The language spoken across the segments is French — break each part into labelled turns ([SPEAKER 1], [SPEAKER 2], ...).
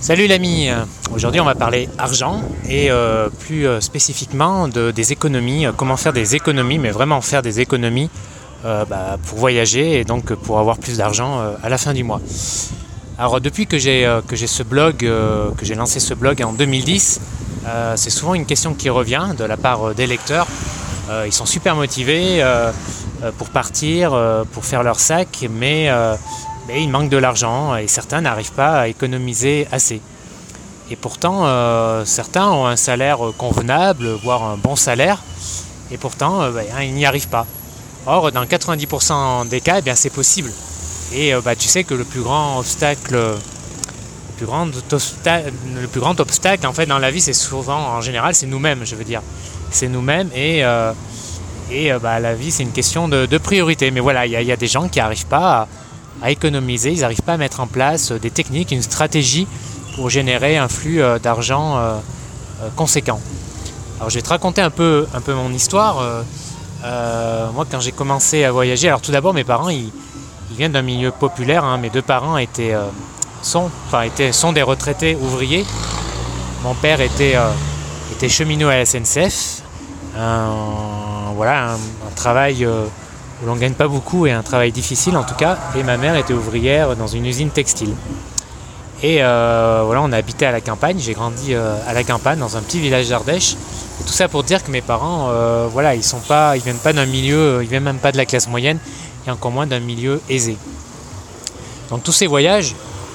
[SPEAKER 1] Salut l'ami, aujourd'hui on va parler argent et euh, plus euh, spécifiquement de, des économies, comment faire des économies, mais vraiment faire des économies euh, bah, pour voyager et donc pour avoir plus d'argent à la fin du mois. Alors depuis que j'ai ce blog, que j'ai lancé ce blog en 2010, euh, c'est souvent une question qui revient de la part des lecteurs. Ils sont super motivés pour partir, pour faire leur sac, mais, mais il manque de l'argent et certains n'arrivent pas à économiser assez. Et pourtant, euh, certains ont un salaire convenable, voire un bon salaire, et pourtant, euh, bah, ils n'y arrivent pas. Or, dans 90% des cas, eh c'est possible. Et euh, bah, tu sais que le plus grand obstacle, le plus grand, en fait dans la vie, c'est souvent, en général, c'est nous-mêmes, je veux dire. C'est nous-mêmes et, et bah, la vie, c'est une question de, de priorité. Mais voilà, il y, y a des gens qui n'arrivent pas à, à économiser, ils n'arrivent pas à mettre en place euh, des techniques, une stratégie pour générer un flux euh, d'argent euh, conséquent. Alors je vais te raconter un peu, un peu mon histoire. Moi, quand j'ai commencé à voyager, alors tout d'abord, mes parents, ils, viennent d'un milieu populaire. hein. Mes deux parents étaient, sont, des retraités ouvriers. Mon père était, cheminot à la SNCF. Voilà, un, travail où l'on ne gagne pas beaucoup et un travail difficile en tout cas. Et ma mère était ouvrière dans une usine textile. Et euh, voilà, on a habité à la campagne. J'ai grandi euh, à la campagne, dans un petit village d'Ardèche. Et tout ça pour dire que mes parents, euh, voilà, ils sont pas, ils viennent pas d'un milieu, ils viennent même pas de la classe moyenne, et encore moins d'un milieu aisé. Donc tous ces voyages,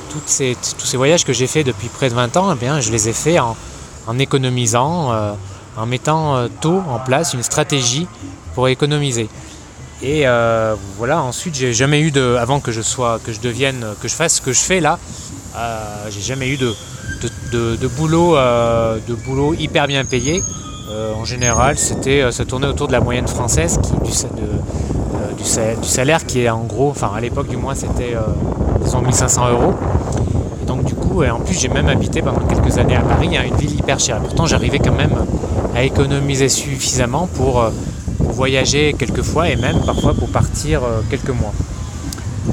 [SPEAKER 1] tous ces voyages que j'ai fait depuis près de 20 ans, eh bien, je les ai faits en, en économisant, en mettant tôt en place une stratégie pour économiser. Et euh, voilà, ensuite, j'ai jamais eu de, avant que je sois, que je devienne, que je fasse ce que je fais là, euh, j'ai jamais eu de, boulot, euh, de boulot hyper bien payé. En général, c'était, ça tournait autour de la moyenne française, du, salaire qui est en gros, enfin à l'époque du moins, c'était disons 1500 euros. Et donc du coup, et en plus, j'ai même habité pendant quelques années à Paris, hein, une ville hyper chère. Pourtant, j'arrivais quand même à économiser suffisamment pour, pour voyager quelques fois et même parfois pour partir euh, quelques mois.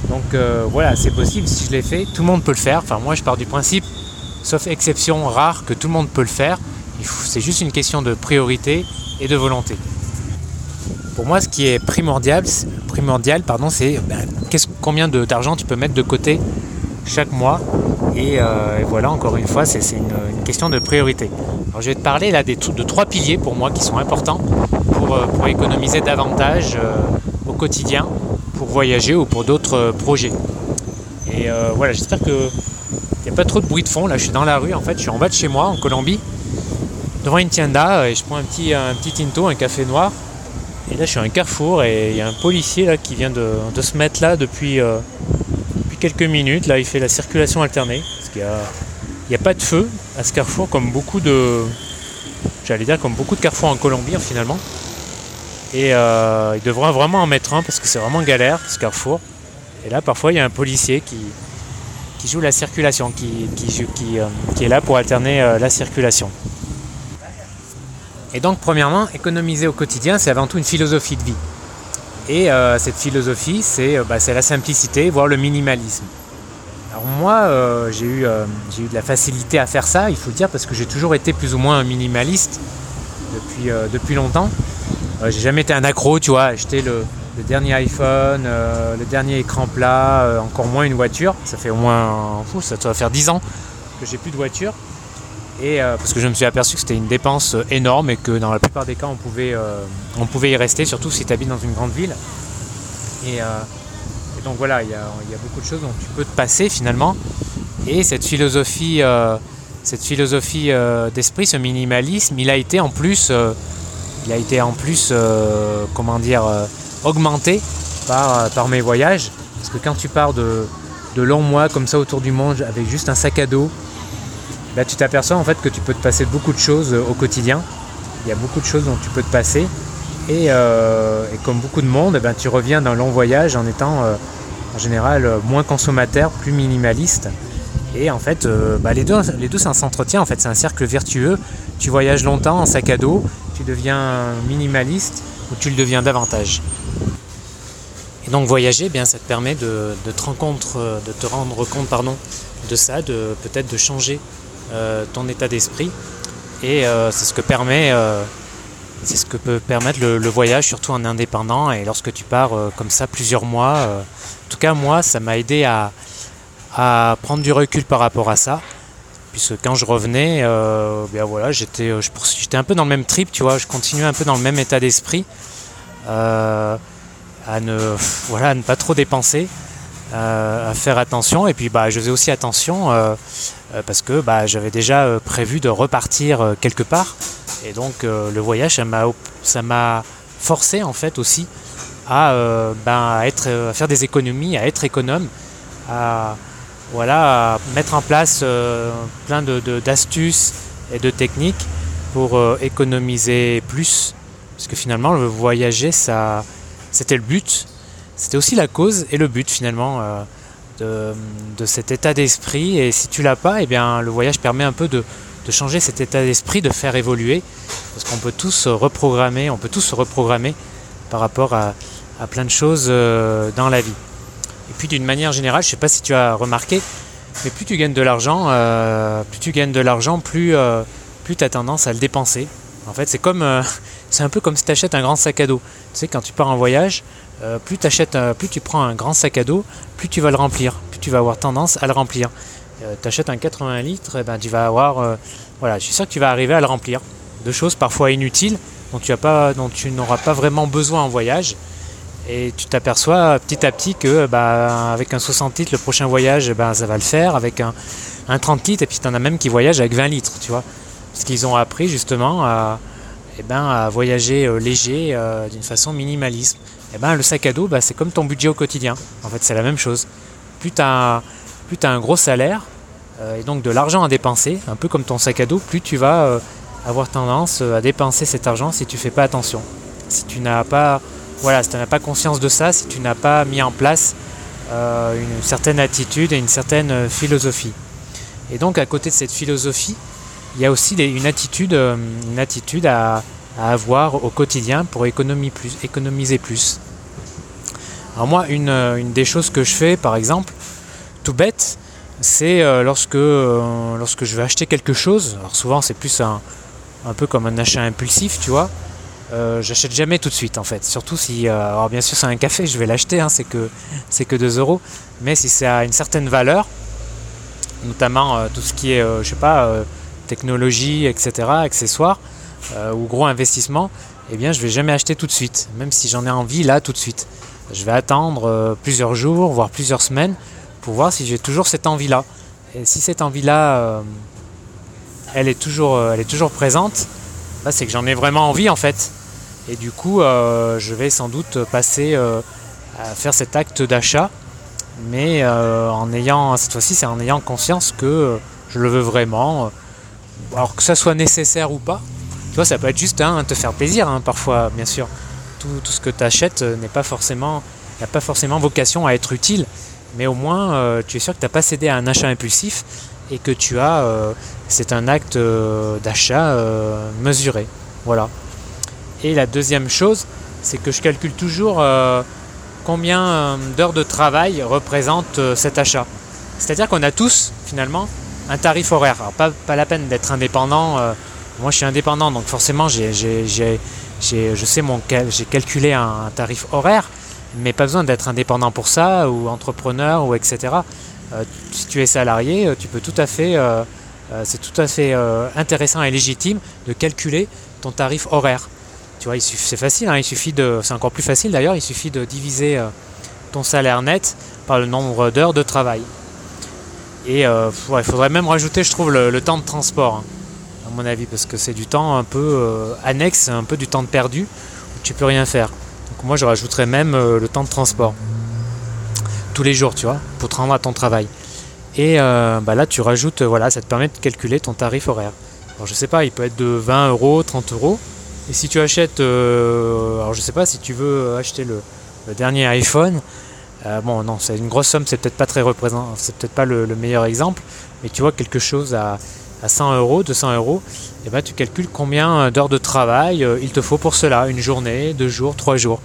[SPEAKER 1] Donc euh, voilà, c'est possible si je l'ai fait. Tout le monde peut le faire. Enfin, moi, je pars du principe, sauf exception rare, que tout le monde peut le faire. C'est juste une question de priorité et de volonté. Pour moi, ce qui est primordial, primordial pardon, c'est ben, combien d'argent tu peux mettre de côté chaque mois? Et, euh, voilà, encore une fois, c'est une, question de priorité. Alors, je vais te parler là des, de trois piliers pour moi qui sont importants pour, euh, pour économiser davantage euh, au quotidien, pour voyager ou pour d'autres euh, projets. Et voilà, j'espère que il n'y a pas trop de bruit de fond. Là, je suis dans la rue en fait, je suis en bas de chez moi en Colombie, devant une tienda et je prends un petit, un petit tinto, un café noir. Et là, je suis à un carrefour et il y a un policier là qui vient de, se mettre là depuis, quelques minutes. Là, il fait la circulation alternée parce qu'il y a, a pas de feu à ce carrefour comme beaucoup de, j'allais dire comme beaucoup de carrefours en Colombie finalement. Et euh, il devrait vraiment en mettre un parce que c'est vraiment galère ce carrefour. Et là, parfois, il y a un policier qui, qui joue la circulation, qui, qui, euh, qui est là pour alterner euh, la circulation. Et donc, premièrement, économiser au quotidien, c'est avant tout une philosophie de vie. Et euh, cette philosophie, c'est bah, c'est la simplicité, voire le minimalisme. Alors moi, j'ai eu, eu de la facilité à faire ça, il faut le dire, parce que j'ai toujours été plus ou moins un minimaliste depuis, depuis longtemps. J'ai jamais été un accro, tu vois, acheter le, dernier iPhone, euh, le dernier écran plat, euh, encore moins une voiture. Ça fait au moins, ça doit faire 10 ans que j'ai plus de voiture. Et euh, parce que je me suis aperçu que c'était une dépense énorme et que dans la plupart des cas on pouvait, on pouvait y rester, surtout si tu habites dans une grande ville. Et, donc voilà, il y y a beaucoup de choses dont tu peux te passer finalement. Et cette philosophie, cette philosophie d'esprit, ce minimalisme, il a été en plus, il a été en plus, euh, comment dire, euh, augmenté par, euh, par mes voyages. Parce que quand tu pars de, de longs mois comme ça autour du monde avec juste un sac à dos, Là, tu t'aperçois en fait que tu peux te passer beaucoup de choses au quotidien. Il y a beaucoup de choses dont tu peux te passer. Et, comme beaucoup de monde, eh ben, tu reviens d'un long voyage en étant en général moins consommateur, plus minimaliste. Et en fait, bah, les deux, les deux ça s'entretient. En fait, c'est un cercle vertueux. Tu voyages longtemps en sac à dos, tu deviens minimaliste ou tu le deviens davantage. Et donc voyager, eh bien, ça te permet de, te, rencontre, de te rendre compte pardon, de ça, de peut-être de changer ton état d'esprit. Et c'est ce que permet c'est ce que peut permettre le, voyage, surtout en indépendant. Et lorsque tu pars comme ça plusieurs mois, en tout cas moi, ça m'a aidé à, prendre du recul par rapport à ça. Puisque quand je revenais, bien voilà, j'étais, j'étais un peu dans le même trip, tu vois, je continuais un peu dans le même état d'esprit. à ne, voilà, à ne pas trop dépenser. Euh, à faire attention. Et puis bah, je faisais aussi attention euh, euh, parce que bah, j'avais déjà prévu de repartir quelque part. Et donc le voyage, ça m'a forcé en fait aussi à, ben, être, à faire des économies, à être économe, à, voilà, mettre en place plein d'astuces et de techniques pour économiser plus. Parce que finalement, le voyager, c'était le but. C'était aussi la cause et le but finalement euh, de, cet état d'esprit. Et si tu l'as pas, eh bien, le voyage permet un peu de, changer cet état d'esprit, de faire évoluer. Parce qu'on peut tous se reprogrammer, on peut tous se reprogrammer par rapport à, plein de choses euh, dans la vie. Puis d'une manière générale, je ne sais pas si tu as remarqué, mais plus tu gagnes de l'argent, euh, plus tu gagnes de l'argent, plus, plus tu as tendance à le dépenser. En fait, c'est comme c'est un peu comme si tu achètes un grand sac à dos. Tu sais, quand tu pars en voyage, euh, plus, plus tu prends un grand sac à dos, plus tu vas le remplir, plus tu vas avoir tendance à le remplir. Euh, tu achètes un 80 litres, eh ben, tu vas avoir. Euh, voilà, je suis sûr que tu vas arriver à le remplir. De choses parfois inutiles dont tu n'auras pas vraiment besoin en voyage. Et tu t'aperçois petit à petit que bah, avec un 60 litres, le prochain voyage, bah, ça va le faire. Avec un, 30 litres, et puis tu en as même qui voyagent avec 20 litres, tu vois. Parce qu'ils ont appris justement à, eh ben, à voyager léger d'une façon minimaliste eh ben, le sac à dos, bah, c'est comme ton budget au quotidien. En fait, c'est la même chose. Plus tu as, un gros salaire euh, et donc de l'argent à dépenser, un peu comme ton sac à dos, plus tu vas euh, avoir tendance euh, à dépenser cet argent si tu fais pas attention. Si tu n'as pas, voilà, si n'as pas conscience de ça, si tu n'as pas mis en place une certaine attitude et une certaine philosophie. Et donc à côté de cette philosophie, il y a aussi une attitude, attitude à, avoir au quotidien pour économiser plus. Alors moi, une, des choses que je fais, par exemple, tout bête, c'est euh, lorsque, euh, lorsque je vais acheter quelque chose, alors souvent c'est plus un peu comme un achat impulsif, tu vois, euh, j'achète jamais tout de suite en fait. Surtout si, alors bien sûr c'est un café, je vais l'acheter, hein, c'est que, c'est que 2 euros, mais si c'est à une certaine valeur, notamment tout ce qui est, je sais pas, technologie, etc., accessoires, euh, ou gros investissement, eh bien je vais jamais acheter tout de suite, même si j'en ai envie là tout de suite. Je vais attendre euh, plusieurs jours, voire plusieurs semaines, pour voir si j'ai toujours cette envie-là. Et si cette envie-là, euh, elle, est toujours, elle est toujours présente, bah, c'est que j'en ai vraiment envie en fait. Et du coup, je vais sans doute passer à faire cet acte d'achat, mais en ayant, cette fois-ci, c'est en ayant conscience que je le veux vraiment. Alors que ça soit nécessaire ou pas, tu vois, ça peut être juste hein, te faire plaisir, hein, parfois, bien sûr. Tout, ce que tu achètes euh, n'a pas forcément vocation à être utile, mais au moins, euh, tu es sûr que tu n'as pas cédé à un achat impulsif et que tu as, euh, c'est un acte d'achat mesuré. Voilà. Et la deuxième chose, c'est que je calcule toujours combien d'heures de travail représente cet achat. C'est-à-dire qu'on a tous, finalement, un tarif horaire. Alors, pas, pas la peine d'être indépendant moi, je suis indépendant, donc forcément, j'ai, je sais mon, j'ai calculé un, tarif horaire, mais pas besoin d'être indépendant pour ça, ou entrepreneur, ou etc. Euh, si tu es salarié, euh, tu peux tout à fait, euh, c'est tout à fait intéressant et légitime de calculer ton tarif horaire. Tu vois, c'est facile, hein, il suffit de, c'est encore plus facile d'ailleurs, il suffit de diviser ton salaire net par le nombre d'heures de travail. Et il faudrait même rajouter, je trouve, le, temps de transport. Hein à mon avis, parce que c'est du temps un peu euh, annexe, un peu du temps de perdu, où tu peux rien faire. Donc moi je rajouterais même euh, le temps de transport. Tous les jours, tu vois, pour te rendre à ton travail. Et euh, bah là tu rajoutes, voilà, ça te permet de calculer ton tarif horaire. Alors je sais pas, il peut être de 20 euros, 30 euros. Et si tu achètes, alors je sais pas si tu veux acheter le, dernier iPhone, bon non, c'est une grosse somme, c'est peut-être pas très représentant, c'est peut-être pas le, meilleur exemple, mais tu vois quelque chose à à 100 euros, 200 euros, et eh ben, tu calcules combien d'heures de travail euh, il te faut pour cela, une journée, deux jours, trois jours.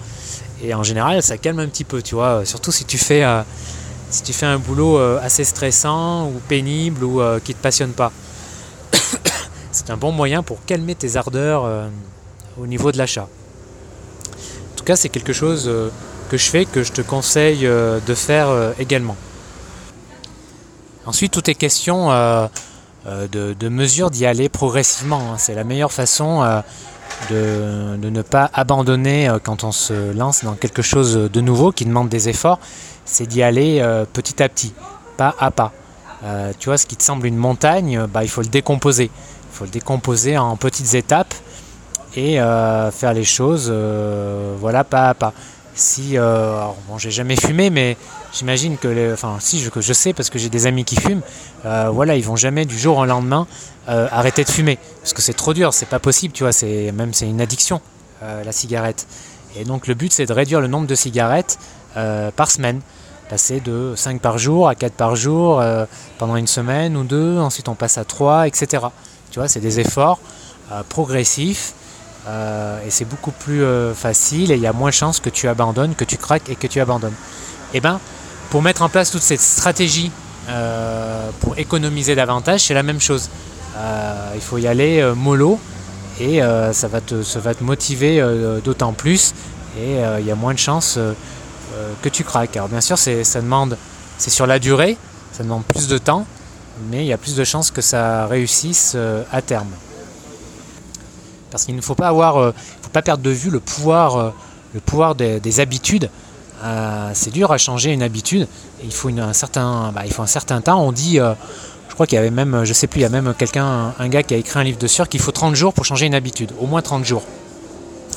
[SPEAKER 1] Et en général, ça calme un petit peu, tu vois, surtout si tu fais, euh, si tu fais un boulot assez stressant ou pénible ou qui te passionne pas. C'est un bon moyen pour calmer tes ardeurs au niveau de l'achat. En tout cas, c'est quelque chose que je fais, que je te conseille de faire également. Ensuite, tout est question euh, de, mesures d'y aller progressivement. Hein. C'est la meilleure façon euh, de, ne pas abandonner euh, quand on se lance dans quelque chose de nouveau qui demande des efforts, c'est d'y aller petit à petit, pas à pas. tu vois, ce qui te semble une montagne, bah, il faut le décomposer. Il faut le décomposer en petites étapes et faire les choses voilà, pas à pas. Si euh, bon j'ai jamais fumé mais j'imagine que enfin si je, je sais parce que j'ai des amis qui fument euh, voilà ils vont jamais du jour au lendemain euh, arrêter de fumer. Parce que c'est trop dur c'est pas possible tu vois c'est même c'est une addiction la cigarette. Et donc le but c'est de réduire le nombre de cigarettes par semaine. Passer de 5 par jour à 4 par jour pendant une semaine ou deux. Ensuite on passe à 3 etc tu vois c'est des efforts progressifs euh, et c'est beaucoup plus euh, facile et il y a moins de chances que tu abandonnes, que tu craques et que tu abandonnes. Et eh ben, pour mettre en place toute cette stratégie euh, pour économiser davantage, c'est la même chose. il faut y aller mollo et ça, va te, motiver d'autant plus et il y a moins de chances que tu craques. Alors bien sûr, ça demande, c'est sur la durée, ça demande plus de temps, mais il y a plus de chances que ça réussisse à terme. Parce qu'il ne faut pas avoir, euh, faut pas perdre de vue le pouvoir, euh, le pouvoir des, habitudes. Euh, c'est dur à changer une habitude. il faut un certain, bah, il faut un certain temps. On dit, je crois qu'il y avait même, je sais plus, il y a même quelqu'un, un gars qui a écrit un livre dessus qu'il faut 30 jours pour changer une habitude, au moins 30 jours.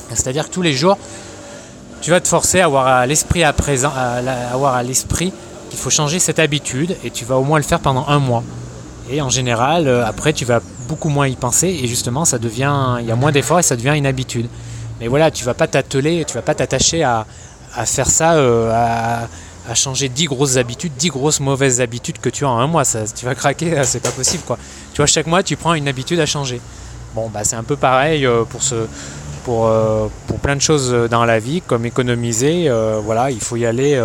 [SPEAKER 1] C'est-à-dire que tous les jours, tu vas te forcer à avoir à l'esprit à présent, à avoir à l'esprit qu'il faut changer cette habitude et tu vas au moins le faire pendant un mois. Et en général, après, tu vas beaucoup moins y penser et justement ça devient, il y a moins d'efforts et ça devient une habitude. Mais voilà, tu vas pas t'atteler, tu vas pas t'attacher à, faire ça, euh, à, changer 10 grosses habitudes, 10 grosses mauvaises habitudes que tu as en un mois. Ça, tu vas craquer, c'est pas possible quoi. Tu vois, chaque mois tu prends une habitude à changer. Bon, bah c'est un peu pareil euh, pour ce, pour, euh, pour plein de choses dans la vie, comme économiser. voilà, il faut y aller.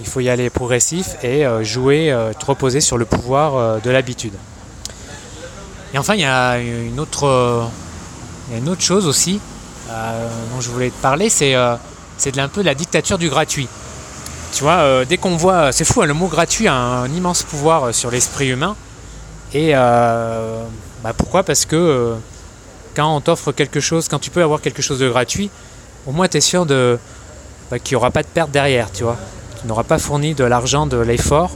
[SPEAKER 1] il faut y aller progressif et jouer, te reposer sur le pouvoir de l'habitude. Et enfin, il y a une autre, une autre chose aussi euh, dont je voulais te parler, c'est euh, un peu la dictature du gratuit. Tu vois, euh, dès qu'on voit, c'est fou, hein, le mot gratuit a un immense pouvoir sur l'esprit humain. Et bah, pourquoi? Parce que quand on t'offre quelque chose, quand tu peux avoir quelque chose de gratuit, au moins tu es sûr bah, qu'il n'y aura pas de perte derrière, tu vois. Tu n'auras pas fourni de l'argent, de l'effort,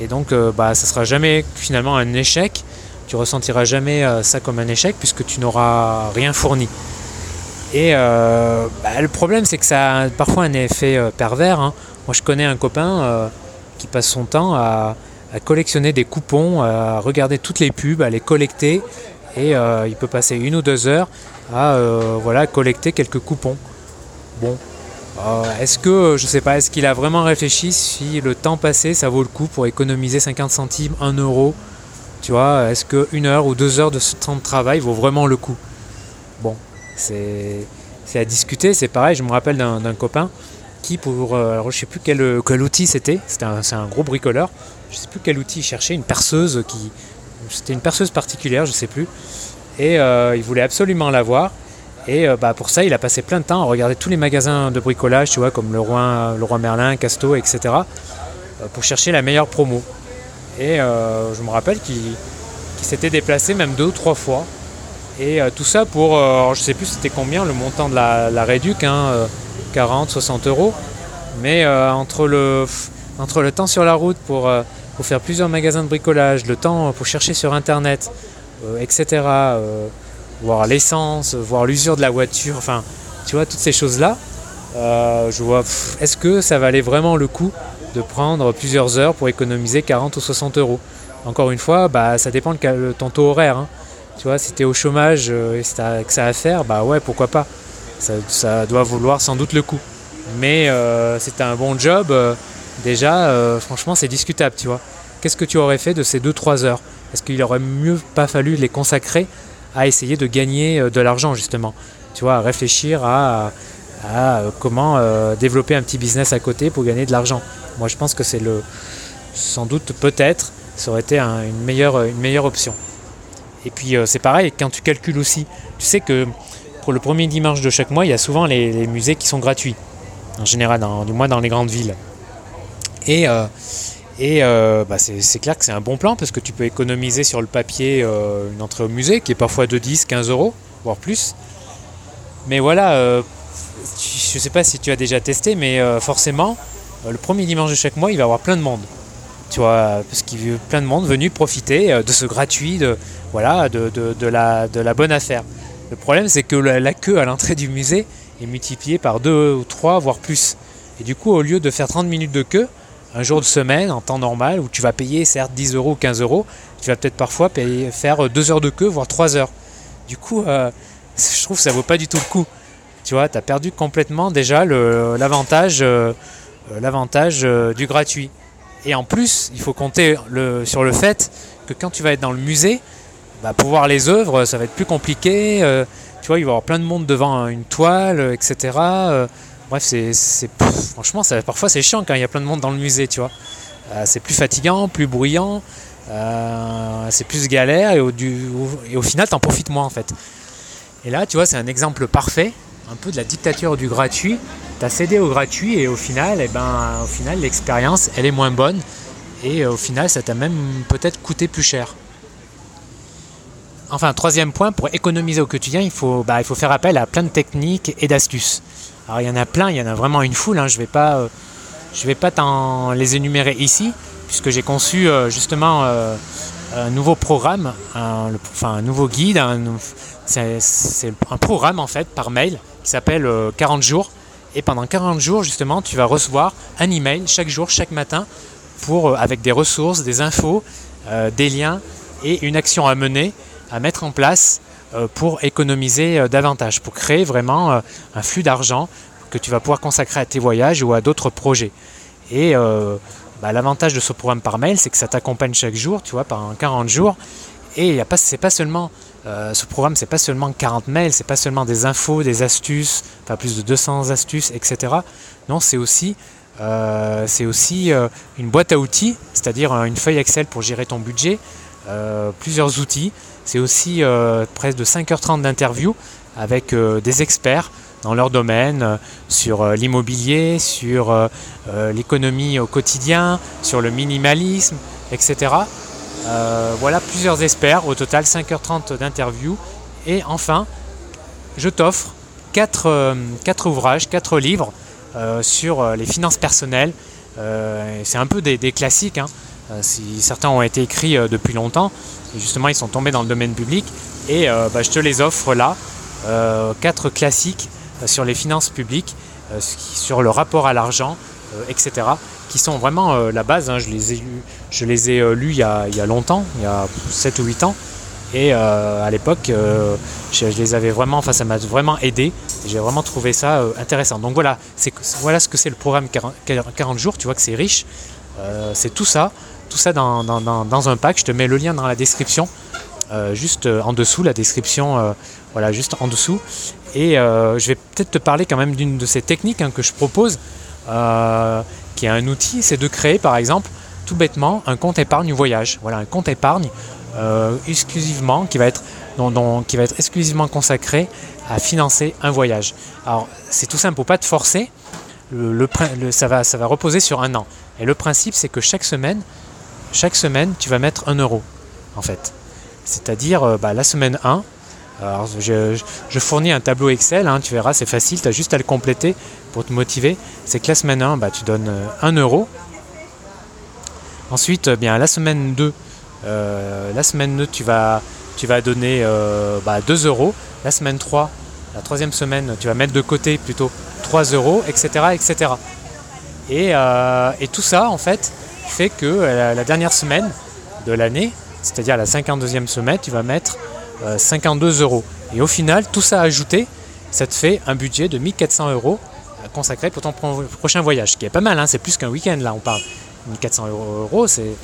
[SPEAKER 1] et donc bah, ça sera jamais finalement un échec tu ressentiras jamais euh, ça comme un échec puisque tu n'auras rien fourni. Et euh, bah, le problème, c'est que ça a parfois un effet euh, pervers. Hein. Moi, je connais un copain qui passe son temps à, collectionner des coupons, à regarder toutes les pubs, à les collecter. Et il peut passer une ou deux heures à voilà, collecter quelques coupons. Bon, est-ce que, je sais pas, est-ce qu'il a vraiment réfléchi si le temps passé, ça vaut le coup pour économiser 50 centimes, 1 euro tu vois, est-ce qu'une heure ou deux heures de ce temps de travail vaut vraiment le coup? Bon, c'est à discuter. C'est pareil, je me rappelle d'un copain qui, pour. Euh, alors, je sais plus quel, quel outil c'était. C'était un, gros bricoleur. Je sais plus quel outil il cherchait. Une perceuse qui. C'était une perceuse particulière, je sais plus. Et euh, il voulait absolument l'avoir. Et euh, bah, pour ça, il a passé plein de temps à regarder tous les magasins de bricolage, tu vois, comme le Roi, le Roi Merlin, Casto, etc., pour chercher la meilleure promo. Et euh, je me rappelle qu'il s'était déplacé même deux ou trois fois. Et euh, tout ça pour, euh, je sais plus c'était combien le montant de la, la réduc, 40, 60 euros. Mais entre, le, entre le temps sur la route pour, pour, faire plusieurs magasins de bricolage, le temps pour chercher sur internet, etc., voir l'essence, voir l'usure de la voiture, enfin, tu vois, toutes ces choses-là, je vois, est-ce que ça valait vraiment le coup de prendre plusieurs heures pour économiser 40 ou 60 euros. Encore une fois, bah, ça dépend de ton taux horaire. Hein. Si tu es au chômage euh, et que ça à faire, bah ouais, pourquoi pas. Ça, doit vouloir sans doute le coup. Mais euh, c'est un bon job, euh, déjà, franchement, c'est discutable, tu vois. Qu'est-ce que tu aurais fait de ces 2-3 heures? Est-ce qu'il aurait mieux pas fallu les consacrer à essayer de gagner de l'argent, justement? Tu vois, réfléchir à comment développer un petit business à côté pour gagner de l'argent. Moi, je pense que c'est le, sans doute, peut-être, ça aurait été une, meilleure, une meilleure option. Et puis c'est pareil, quand tu calcules aussi, tu sais que pour le premier dimanche de chaque mois, il y a souvent les, musées qui sont gratuits, en général, du moins dans les grandes villes. Et, et bah, c'est clair que c'est un bon plan parce que tu peux économiser sur le papier une entrée au musée qui est parfois de 10, 15 euros, voire plus. Mais voilà, euh, je ne sais pas si tu as déjà testé, mais euh, forcément, euh, le premier dimanche de chaque mois, il va y avoir plein de monde. Tu vois, parce qu'il y a plein de monde venu profiter de ce gratuit, de, voilà, de, la, bonne affaire. Le problème, c'est que la, queue à l'entrée du musée est multipliée par deux ou trois, voire plus. Et du coup, au lieu de faire 30 minutes de queue, un jour de semaine, en temps normal, où tu vas payer certes 10 euros ou 15 euros, tu vas peut-être parfois faire deux heures de queue, voire trois heures. Du coup, je trouve que ça vaut pas du tout le coup. Tu vois, tu as perdu complètement déjà l'avantage euh, l'avantage euh, du gratuit. Et en plus, il faut compter sur le fait que quand tu vas être dans le musée, bah, pour voir les œuvres, ça va être plus compliqué. Euh, tu vois, il va y avoir plein de monde devant une toile, etc. bref, c'est franchement, parfois c'est chiant quand il y a plein de monde dans le musée, tu vois. c'est plus fatigant, plus bruyant, c'est plus galère et au, et au final, t'en profites moins en fait. Et là, tu vois, c'est un exemple parfait, un peu de la dictature du gratuit. Tu as cédé au gratuit et au final, eh ben, l'expérience, elle est moins bonne. Et euh, au final, ça t'a même peut-être coûté plus cher. Enfin, troisième point, pour économiser au quotidien, il faut, bah, il faut faire appel à plein de techniques et d'astuces. Alors, il y en a plein, il y en a vraiment une foule. Hein. Je ne vais pas, euh, pas t'en les énumérer ici, puisque j'ai conçu euh, justement un nouveau programme, un, enfin un nouveau guide, c'est un programme en fait par mail qui s'appelle 40 euh, jours. Et pendant 40 jours, justement, tu vas recevoir un email chaque jour, chaque matin, pour, euh, avec des ressources, des infos, euh, des liens et une action à mener, à mettre en place pour économiser davantage, pour créer vraiment un flux d'argent que tu vas pouvoir consacrer à tes voyages ou à d'autres projets. Et bah, l'avantage de ce programme par mail, c'est que ça t'accompagne chaque jour, tu vois, pendant 40 jours. Et ce n'est pas seulement euh, ce programme, c'est pas seulement 40 mails, c'est pas seulement des infos, des astuces, enfin plus de 200 astuces, etc. Non, c'est aussi, euh, aussi euh, une boîte à outils, c'est-à-dire une feuille Excel pour gérer ton budget, plusieurs outils. C'est aussi presque de 5h30 d'interviews avec des experts dans leur domaine, sur l'immobilier, sur l'économie au quotidien, sur le minimalisme, etc. Euh, voilà plusieurs experts, au total 5h30 d'interview. Et enfin, je t'offre 4, euh, ouvrages, 4 livres euh, sur les finances personnelles. c'est un peu des, classiques. Hein. Si certains ont été écrits depuis longtemps, et justement ils sont tombés dans le domaine public. Et bah, je te les offre là. 4 classiques sur les finances publiques, sur le rapport à l'argent, etc qui sont vraiment euh, la base. Hein. Je les ai, je les ai euh, lus il y, a, longtemps, il y a 7 ou 8 ans. Et euh, à l'époque, je, les avais vraiment, enfin ça m'a vraiment aidé. J'ai vraiment trouvé ça intéressant. Donc voilà, c'est, voilà ce que c'est le programme 40, jours. Tu vois que c'est riche. c'est tout ça, tout ça dans, un pack. Je te mets le lien dans la description, juste en dessous, la description, voilà, juste en dessous. Et je vais peut-être te parler quand même d'une de ces techniques hein, que je propose qui est un outil, c'est de créer par exemple tout bêtement un compte épargne voyage. Voilà, un compte épargne euh, exclusivement qui va être qui va être exclusivement consacré à financer un voyage. Alors c'est tout simple, pour pas te forcer. Le, ça, va, ça va reposer sur un an. Et le principe, c'est que chaque semaine, chaque semaine, tu vas mettre un euro, en fait. C'est-à-dire, euh, bah, la semaine 1, alors, je, fournis un tableau Excel, hein, tu verras, c'est facile, tu as juste à le compléter pour te motiver. C'est que la semaine 1, bah, tu donnes 1 euh, euro. Ensuite, euh, bien, la semaine 2, euh, la semaine 2, tu vas, tu vas donner 2 bah, euros. La semaine 3, la troisième semaine, tu vas mettre de côté plutôt 3 euros, etc. etc. Et, et tout ça, en fait, fait que la dernière semaine de l'année, c'est-à-dire la 52e semaine, tu vas mettre 52 euh, euros. Et au final, tout ça ajouté, ça te fait un budget de 1400 euros euh, consacré pour ton prochain voyage, qui est pas mal, hein, c'est plus qu'un week-end là, on parle. 1400 euros, c'est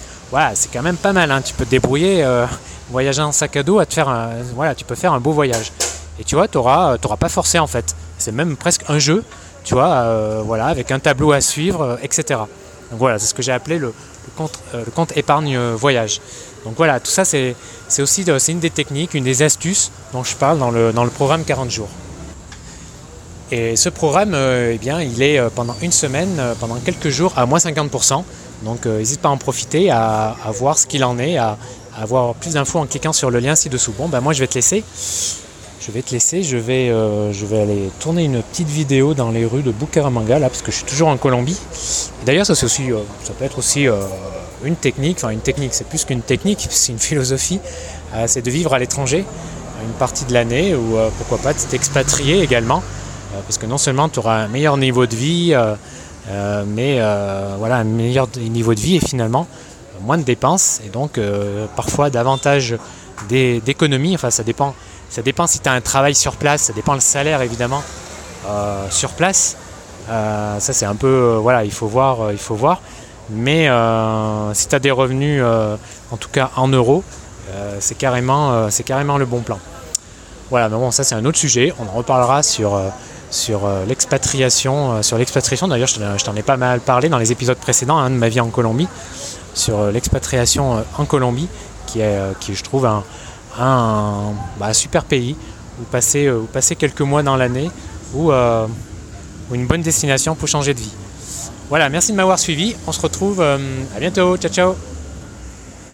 [SPEAKER 1] quand même pas mal. Hein. Tu peux te débrouiller, euh, voyager en sac à dos, à te faire un, voilà, tu peux faire un beau voyage. Et tu vois, tu n'auras pas forcé en fait. C'est même presque un jeu, tu vois, voilà, avec un tableau à suivre, etc. Donc voilà, c'est ce que j'ai appelé le, le compte, épargne voyage. Donc voilà, tout ça c'est aussi c'est une des techniques, une des astuces dont je parle dans le, dans le programme 40 jours. Et ce programme, eh bien, il est pendant une semaine, pendant quelques jours, à moins 50%. Donc n'hésite pas à en profiter, à, voir ce qu'il en est, à, avoir plus d'infos en cliquant sur le lien ci-dessous. Bon, ben moi je vais te laisser. Je vais te laisser, je vais, euh, je vais aller tourner une petite vidéo dans les rues de Bucaramanga, là, parce que je suis toujours en Colombie. D'ailleurs, ça, aussi, euh, ça peut être aussi euh, une technique, enfin une technique, c'est plus qu'une technique, c'est une philosophie, c'est de vivre à l'étranger une partie de l'année, ou pourquoi pas de t'expatrier également, parce que non seulement tu auras un meilleur niveau de vie, mais voilà, un meilleur niveau de vie et finalement moins de dépenses et donc euh, parfois davantage d'économies. Enfin, ça dépend, ça dépend si tu as un travail sur place, ça dépend le salaire évidemment euh, sur place. Euh, ça c'est un peu, voilà, il faut voir, il faut voir. Mais si tu as des revenus, en tout cas en euros, c'est carrément, carrément le bon plan. Voilà, mais bon, ça c'est un autre sujet. On en reparlera sur sur l'expatriation. sur l'expatriation, d'ailleurs, je t'en ai pas mal parlé dans les épisodes précédents hein, de ma vie en Colombie sur euh, l'expatriation euh, en Colombie, qui est, euh, qui je trouve un, bah, super pays où passer, où passer quelques mois dans l'année ou, une bonne destination pour changer de vie. Voilà, merci de m'avoir suivi. On se retrouve à bientôt. Ciao, ciao.